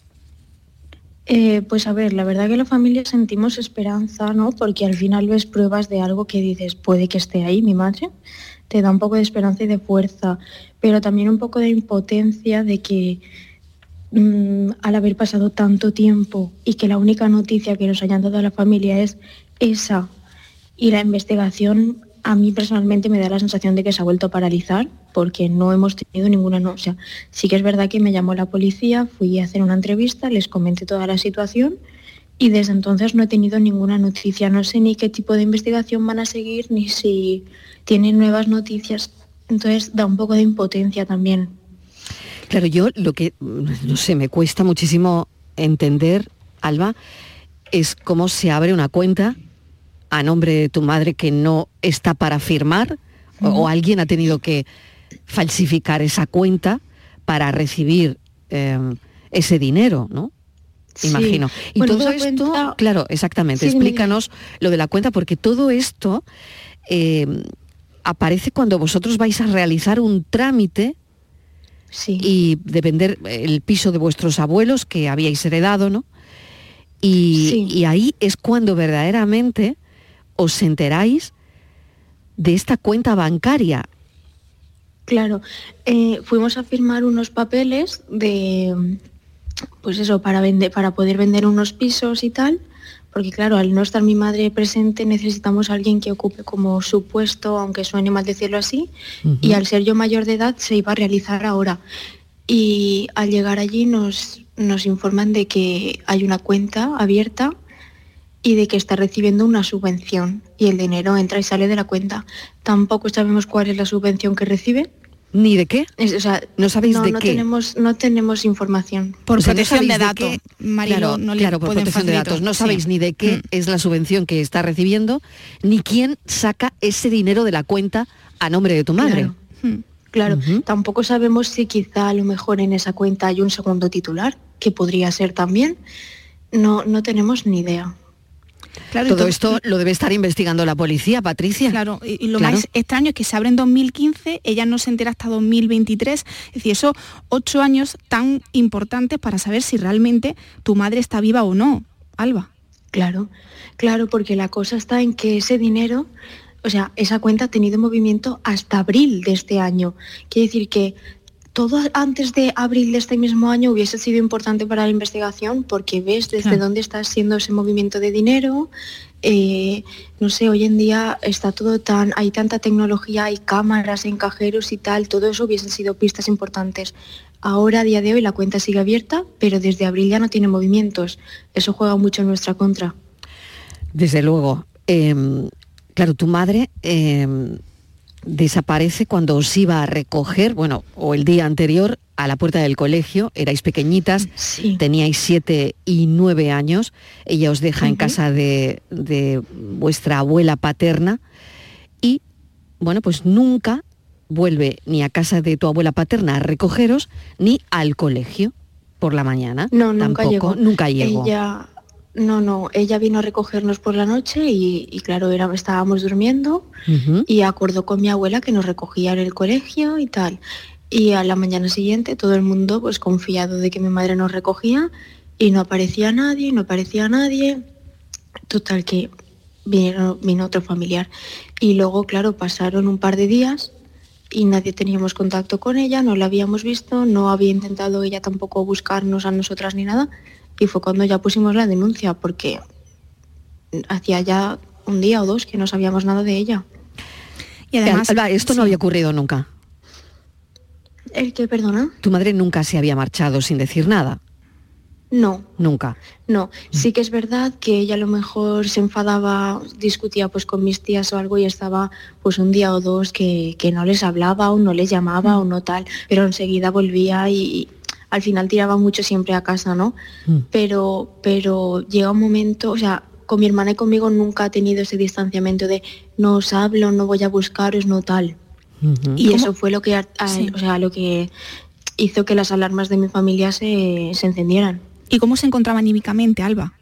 Eh, pues a ver, la verdad que la familia sentimos esperanza, ¿no? Porque al final ves pruebas de algo que dices, puede que esté ahí mi madre, te da un poco de esperanza y de fuerza, pero también un poco de impotencia de que mm, al haber pasado tanto tiempo y que la única noticia que nos hayan dado a la familia es esa y la investigación a mí personalmente me da la sensación de que se ha vuelto a paralizar porque no hemos tenido ninguna, no, o sea, sí que es verdad que me llamó la policía, fui a hacer una entrevista, les comenté toda la situación y desde entonces no he tenido ninguna noticia, no sé ni qué tipo de investigación van a seguir ni si tienen nuevas noticias, entonces da un poco de impotencia también. Claro, yo lo que, no sé, me cuesta muchísimo entender, Alba, es cómo se abre una cuenta a nombre de tu madre que no está para firmar o, o alguien ha tenido que falsificar esa cuenta para recibir eh, ese dinero, ¿no? Sí. Imagino. Y Bueno, todo esto, cuenta- claro, exactamente, Sí, explícanos lo de la cuenta, porque todo esto eh, aparece cuando vosotros vais a realizar un trámite y de vender el piso de vuestros abuelos que habíais heredado, ¿no? Y, y ahí es cuando verdaderamente os enteráis de esta cuenta bancaria. Claro, eh, fuimos a firmar unos papeles de, pues eso, para vender, para poder vender unos pisos y tal, porque claro, al no estar mi madre presente necesitamos a alguien que ocupe como su puesto, aunque suene mal decirlo así, y al ser yo mayor de edad se iba a realizar ahora. Y al llegar allí nos, nos informan de que hay una cuenta abierta y de que está recibiendo una subvención y el dinero entra y sale de la cuenta. Tampoco sabemos cuál es la subvención que recibe. ¿Ni de qué? o sea, ¿No sabéis no, de no qué? Tenemos, no tenemos información. O sea, no sabéis qué- Mariló, claro, no le claro, por protección de datos. No Sí. sabéis ni de qué es la subvención que está recibiendo, ni quién saca ese dinero de la cuenta a nombre de tu madre. Claro, tampoco sabemos si quizá a lo mejor en esa cuenta hay un segundo titular, que podría ser también. No, no tenemos ni idea. Claro, Todo esto lo debe estar investigando la policía, Patricia. Claro, y, y lo Claro. más extraño es que se abre en 2015, ella no se entera hasta 2023, es decir, esos ocho años tan importantes para saber si realmente tu madre está viva o no, Alba. Claro, claro, porque la cosa está en que ese dinero, o sea, esa cuenta ha tenido movimiento hasta abril de este año. Quiere decir que todo antes de abril de este mismo año hubiese sido importante para la investigación porque ves desde Claro. dónde está siendo ese movimiento de dinero. eh, no sé, hoy en día está todo tan, hay tanta tecnología, hay cámaras en cajeros y tal, todo eso hubiesen sido pistas importantes. Ahora, a día de hoy, la cuenta sigue abierta, pero desde abril ya no tiene movimientos. Eso juega mucho en nuestra contra. Desde luego. Em, claro, tu madre em, desaparece cuando os iba a recoger, bueno, o el día anterior, a la puerta del colegio, erais pequeñitas, teníais siete y nueve años, ella os deja en casa de, de vuestra abuela paterna y, bueno, pues nunca vuelve ni a casa de tu abuela paterna a recogeros, ni al colegio por la mañana. No, nunca Tampoco, llegó. Nunca llegó. Ella, no, no, ella vino a recogernos por la noche y, y claro, era, estábamos durmiendo y acordó con mi abuela que nos recogía en el colegio y tal. Y a la mañana siguiente todo el mundo pues confiado de que mi madre nos recogía y no aparecía nadie, no aparecía nadie. Total que vinieron, vino otro familiar. Y luego, claro, pasaron un par de días y nadie teníamos contacto con ella, no la habíamos visto, no había intentado ella tampoco buscarnos a nosotras ni nada. Y fue cuando ya pusimos la denuncia, porque hacía ya un día o dos que no sabíamos nada de ella. Y además- Alba, esto no había ocurrido nunca. ¿El qué, perdona? Tu madre nunca se había marchado sin decir nada. No, Nunca. no. Sí que es verdad que ella a lo mejor se enfadaba, discutía pues con mis tías o algo y estaba pues un día o dos que, que no les hablaba o no les llamaba o no tal, pero enseguida volvía y al final tiraba mucho siempre a casa, ¿no? Pero, pero llega un momento, o sea, con mi hermana y conmigo nunca ha tenido ese distanciamiento de no os hablo, no voy a buscaros, no tal. Y eso fue lo que, a- a- o sea, lo que hizo que las alarmas de mi familia se, se encendieran. ¿Y cómo se encontraba anímicamente, Alba?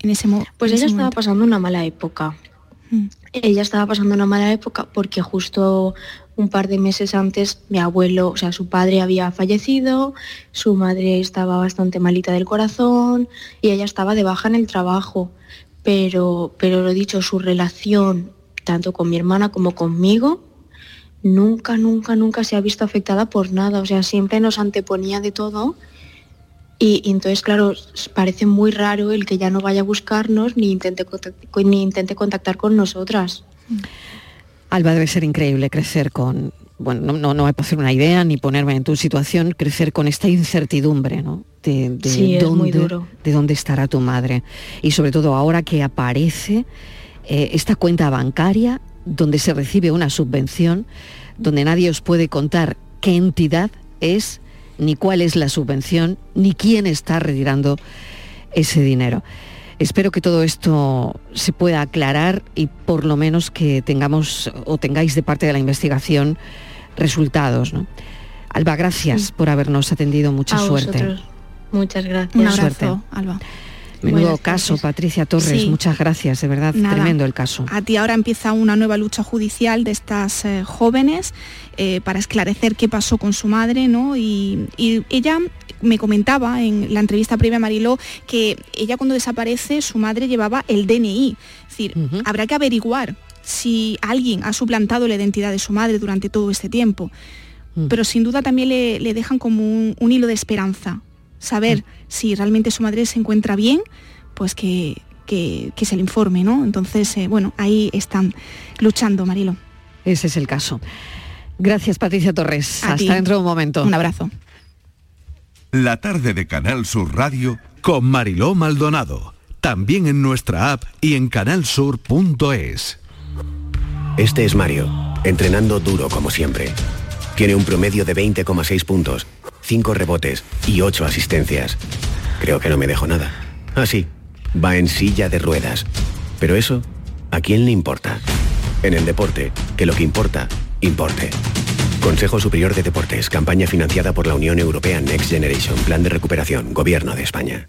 En ese mo- Pues en ella estaba momento. pasando una mala época. Mm. Ella estaba pasando una mala época porque justo un par de meses antes mi abuelo, o sea, su padre había fallecido, su madre estaba bastante malita del corazón y ella estaba de baja en el trabajo. Pero, pero lo dicho, su relación, tanto con mi hermana como conmigo, nunca, nunca, nunca se ha visto afectada por nada. O sea, siempre nos anteponía de todo. Y, entonces, claro, parece muy raro el que ya no vaya a buscarnos ni intente, ni intente contactar con nosotras. Alba, debe ser increíble crecer con, bueno, no, no, no me puedo hacer una idea ni ponerme en tu situación, crecer con esta incertidumbre, ¿no? De, de Sí, es muy dónde, duro. de dónde estará tu madre. Y sobre todo ahora que aparece eh, esta cuenta bancaria donde se recibe una subvención, donde nadie os puede contar qué entidad es, ni cuál es la subvención, ni quién está retirando ese dinero. Espero que todo esto se pueda aclarar y por lo menos que tengamos o tengáis de parte de la investigación resultados. ¿no? Alba, gracias por habernos atendido. Mucha A suerte. vosotros. Muchas gracias. Un abrazo, Suerte. Alba. Menudo Buenas caso, Patricia Torres. Sí. Muchas gracias, de verdad, Nada. tremendo el caso. A ti ahora empieza una nueva lucha judicial de estas eh, jóvenes eh, para esclarecer qué pasó con su madre, ¿no? Y, y ella me comentaba en la entrevista previa a Mariló que ella cuando desaparece su madre llevaba el DNI. Es decir, habrá que averiguar si alguien ha suplantado la identidad de su madre durante todo este tiempo. Pero sin duda también le, le dejan como un, un hilo de esperanza. Saber si realmente su madre se encuentra bien, pues que, que- que se le informe, ¿no? Entonces, eh, bueno, ahí están luchando, Marilo. Ese es el caso. Gracias, Patricia Torres. A Hasta ti. dentro de un momento. Un abrazo. La tarde de Canal Sur Radio con Mariló Maldonado. También en nuestra app y en canalsur.es. Este es Mario, entrenando duro como siempre. Tiene un promedio de 20,6 puntos, 5 rebotes y 8 asistencias. Creo que no me dejo nada. Ah, sí, va en silla de ruedas. Pero eso, ¿a quién le importa? En el deporte, que lo que importa, importe. Consejo Superior de Deportes, campaña financiada por la Unión Europea Next Generation, Plan de Recuperación, Gobierno de España.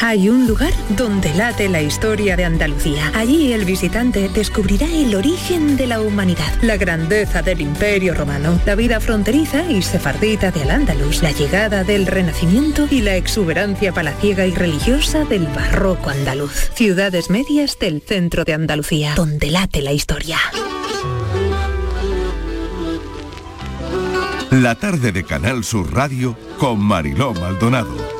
Hay un lugar donde late la historia de Andalucía. Allí el visitante descubrirá el origen de la humanidad, la grandeza del imperio romano, la vida fronteriza y sefardita de Al-Ándalus, la llegada del Renacimiento y la exuberancia palaciega y religiosa del barroco andaluz. Ciudades medias del centro de Andalucía, donde late la historia. La tarde de Canal Sur Radio con Mariló Maldonado.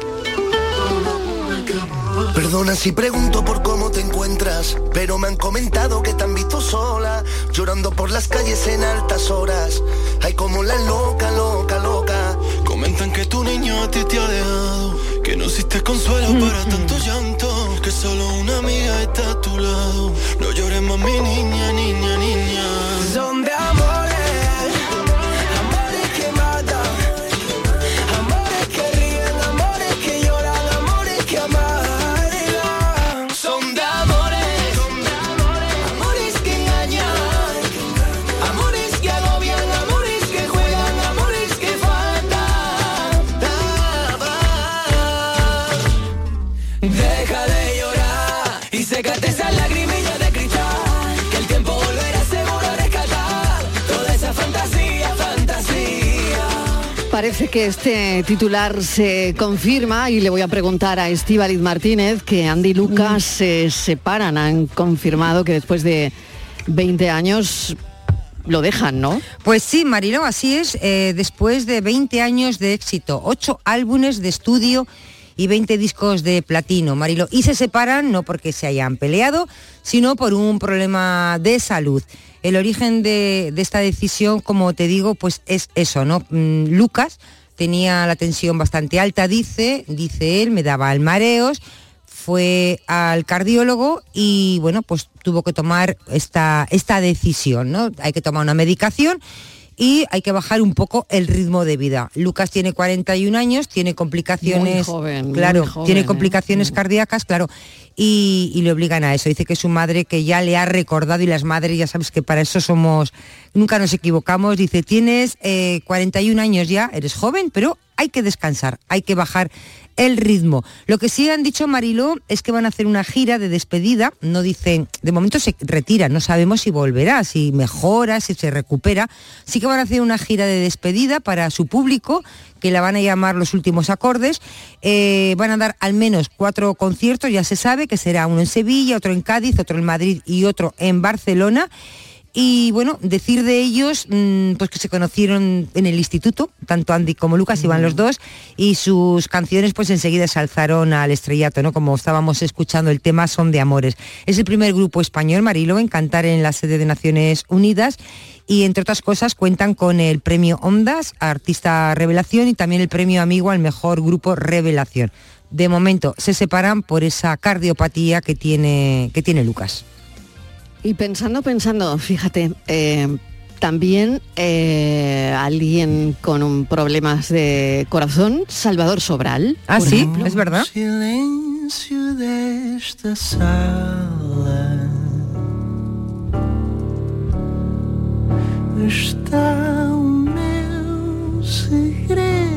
Perdona si pregunto por cómo te encuentras, pero me han comentado que te han visto sola, llorando por las calles en altas horas. Ay, como la loca, loca, loca. Comentan que tu niño a ti te ha dejado, que no existe consuelo para tanto llanto, que solo una amiga está a tu lado. No llores más mi niña, niña, niña. Que este titular se confirma y le voy a preguntar a Estíbaliz Martínez que Andy y Lucas se separan. Han confirmado que después de 20 años lo dejan, ¿no? Pues sí, Mariló, así es. eh, después de 20 años de éxito, 8 álbumes de estudio y 20 discos de platino, Marilo. Y se separan no porque se hayan peleado, sino por un problema de salud. El origen de, de esta decisión, como te digo, pues es eso, ¿no? Mm, Lucas tenía la tensión bastante alta, dice, dice él, me daba mareos, fue al cardiólogo y bueno, pues tuvo que tomar esta, esta decisión, ¿no? Hay que tomar una medicación y hay que bajar un poco el ritmo de vida. Lucas tiene 41 años, tiene complicaciones, Muy joven, muy claro, joven, tiene ¿eh? complicaciones cardíacas, claro, y, y le obligan a eso. Dice que su madre que ya le ha recordado y las madres ya sabes que para eso somos, nunca nos equivocamos. Dice tienes eh, 41 años ya, eres joven, pero hay que descansar, hay que bajar el ritmo. Lo que sí han dicho Mariló es que van a hacer una gira de despedida, no dicen, de momento se retira, no sabemos si volverá, si mejora, si se recupera. Sí que van a hacer una gira de despedida para su público, que la van a llamar los últimos acordes. Eh, van a dar al menos cuatro conciertos, ya se sabe que será uno en Sevilla, otro en Cádiz, otro en Madrid y otro en Barcelona. Y bueno, decir de ellos, mm, pues que se conocieron en el instituto, tanto Andy como Lucas iban los dos, y sus canciones pues enseguida se alzaron al estrellato, ¿no? Como estábamos escuchando, el tema Son de Amores. Es el primer grupo español, Marilo, en cantar en la sede de Naciones Unidas y entre otras cosas cuentan con el premio Ondas, Artista Revelación y también el premio Amigo al Mejor Grupo Revelación. De momento se separan por esa cardiopatía que tiene, que tiene Lucas. Y pensando, pensando, fíjate, eh, también eh, alguien con un problemas de corazón, Salvador Sobral. Ah, sí, ejemplo. es verdad. silêncio desta sala está o meu segredo.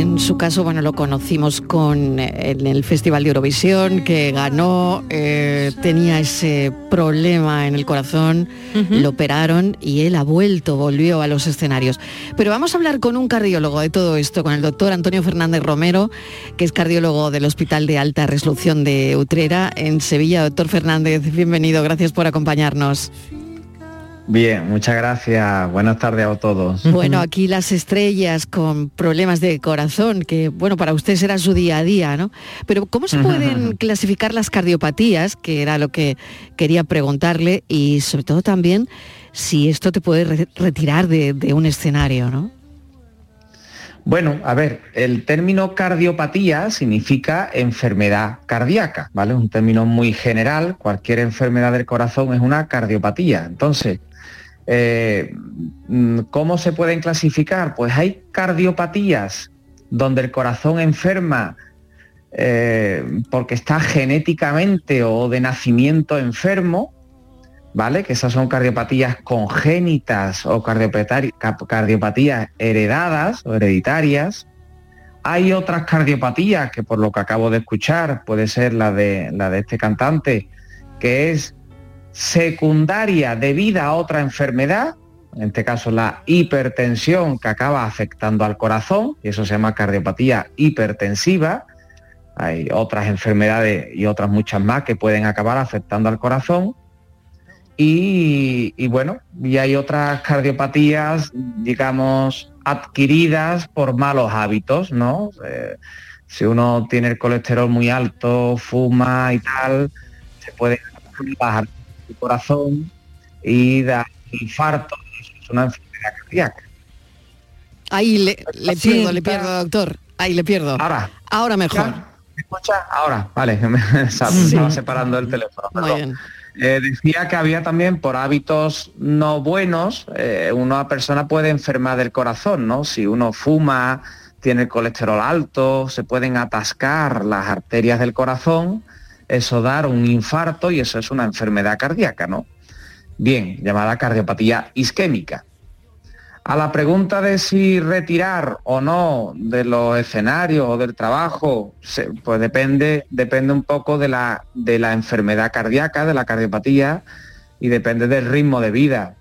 En su caso, bueno, lo conocimos con en el Festival de Eurovisión, que ganó, eh, tenía ese problema en el corazón, lo operaron y él ha vuelto, volvió a los escenarios. Pero vamos a hablar con un cardiólogo de todo esto, con el doctor Antonio Fernández Romero, que es cardiólogo del Hospital de Alta Resolución de Utrera, en Sevilla. Doctor Fernández, bienvenido, gracias por acompañarnos. Bien, muchas gracias. Buenas tardes a todos. Bueno, aquí las estrellas con problemas de corazón, que bueno, para usted será su día a día, ¿no? Pero ¿cómo se pueden clasificar las cardiopatías? Que era lo que quería preguntarle y sobre todo también si esto te puede re- retirar de, de un escenario, ¿no? Bueno, a ver, el término cardiopatía significa enfermedad cardíaca, ¿vale? Un término muy general. Cualquier enfermedad del corazón es una cardiopatía. Entonces, eh, mm, ¿cómo se pueden clasificar? Pues hay cardiopatías donde el corazón enferma eh, porque está genéticamente o de nacimiento enfermo, ¿vale? Que esas son cardiopatías congénitas o cardiopatías heredadas o hereditarias. Hay otras cardiopatías que por lo que acabo de escuchar puede ser la de, la de este cantante, que es secundaria debida a otra enfermedad, en este caso la hipertensión que acaba afectando al corazón, y eso se llama cardiopatía hipertensiva. Hay otras enfermedades y otras muchas más que pueden acabar afectando al corazón. Y, bueno, y hay otras cardiopatías, digamos, adquiridas por malos hábitos, ¿no? Eh, si uno tiene el colesterol muy alto, fuma y tal, se puede bajar corazón y dar infarto, es una enfermedad cardíaca. Ahí le, le Sí, pierdo, le pierdo, doctor. Ahí le pierdo. Ahora. Ahora mejor. ¿Me escucha? Ahora, vale, me estaba separando el teléfono. Muy bien. Eh, decía que había también por hábitos no buenos, eh, una persona puede enfermar del corazón, ¿no? Si uno fuma, tiene el colesterol alto, se pueden atascar las arterias del corazón, eso dar un infarto y eso es una enfermedad cardíaca, ¿no? Bien, llamada cardiopatía isquémica. A la pregunta de si retirar o no de los escenarios o del trabajo, pues depende, depende un poco de la, de la enfermedad cardíaca, de la cardiopatía, y depende del ritmo de vida.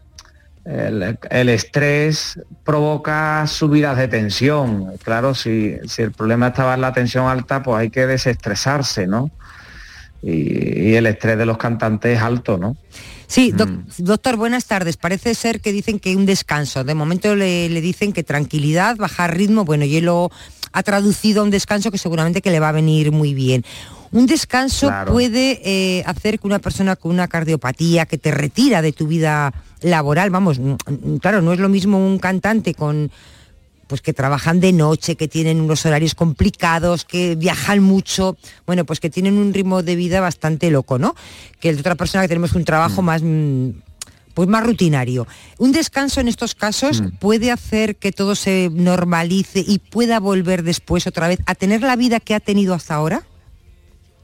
El, el estrés provoca subidas de tensión. Claro, si, si el problema estaba en la tensión alta, pues hay que desestresarse, ¿no? Y, y el estrés de los cantantes es alto, ¿no? Sí, doc- doctor, buenas tardes. Parece ser que dicen que un descanso. De momento le, le dicen que tranquilidad, bajar ritmo. Bueno, y él lo ha traducido a un descanso que seguramente que le va a venir muy bien. Un descanso Claro. puede eh, hacer que una persona con una cardiopatía que te retira de tu vida laboral, vamos, mm, mm, claro, no es lo mismo un cantante con pues que trabajan de noche, que tienen unos horarios complicados, que viajan mucho, bueno, pues que tienen un ritmo de vida bastante loco, ¿no? Que el de otra persona que tenemos un trabajo más mm, pues más rutinario. Un descanso en estos casos puede hacer que todo se normalice y pueda volver después otra vez a tener la vida que ha tenido hasta ahora.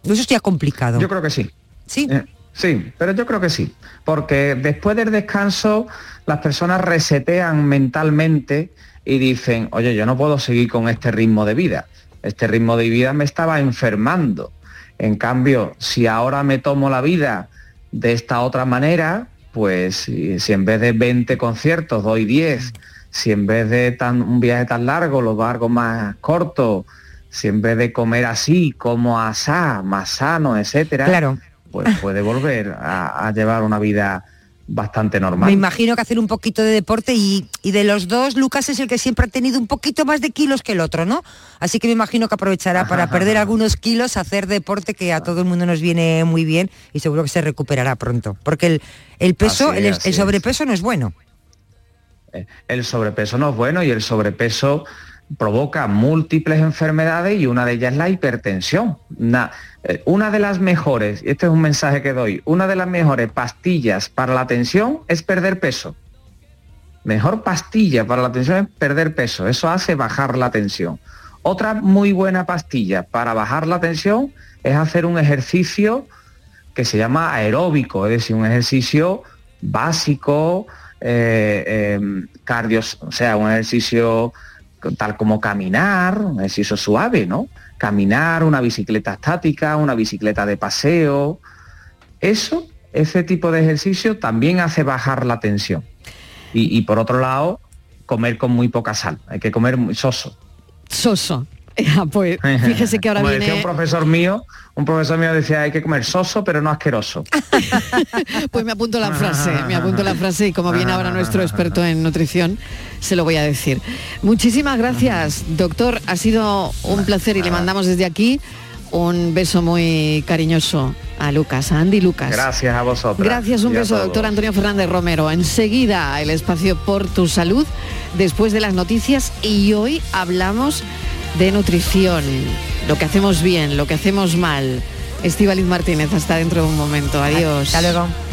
Eso es ya complicado. Yo creo que sí. Sí. Eh, sí, pero yo creo que sí. Porque después del descanso las personas resetean mentalmente y dicen, oye, yo no puedo seguir con este ritmo de vida. Este ritmo de vida me estaba enfermando. En cambio, si ahora me tomo la vida de esta otra manera, pues si, en vez de 20 conciertos doy 10, si en vez de tan, un viaje tan largo lo hago más corto, si en vez de comer así como asá, más sano, etcétera, Claro. pues puede volver a, a llevar una vida bastante normal. Me imagino que hacer un poquito de deporte y, y de los dos, Lucas es el que siempre ha tenido un poquito más de kilos que el otro, ¿no? Así que me imagino que aprovechará para perder algunos kilos, hacer deporte que a todo el mundo nos viene muy bien y seguro que se recuperará pronto. Porque el, el peso, Así el, es, así el es. sobrepeso no es bueno. El sobrepeso no es bueno y el sobrepeso provoca múltiples enfermedades y una de ellas es la hipertensión. Una, eh, una de las mejores, y este es un mensaje que doy, una de las mejores pastillas para la tensión es perder peso. Mejor pastilla para la tensión es perder peso, eso hace bajar la tensión. Otra muy buena pastilla para bajar la tensión es hacer un ejercicio que se llama aeróbico, es decir, un ejercicio básico, eh, eh, cardio, o sea, un ejercicio tal como caminar, un ejercicio suave, ¿no? Caminar, una bicicleta estática, una bicicleta de paseo. Eso, ese tipo de ejercicio también hace bajar la tensión. Y, y por otro lado, comer con muy poca sal. Hay que comer muy soso. Soso. Ah, pues fíjese que ahora Como viene... decía un profesor mío, un profesor mío decía hay que comer soso pero no asqueroso. Pues me apunto la frase, me apunto la frase y como viene ahora nuestro experto en nutrición, se lo voy a decir. Muchísimas gracias, doctor. Ha sido un placer y le mandamos desde aquí un beso muy cariñoso a Lucas, a Andy Lucas. Gracias a vosotros. Gracias, un beso, doctor Antonio Fernández Romero. Enseguida el espacio por tu salud, después de las noticias y hoy hablamos de nutrición, lo que hacemos bien, lo que hacemos mal. Estivaliz Martínez, hasta dentro de un momento. Adiós. Hasta luego.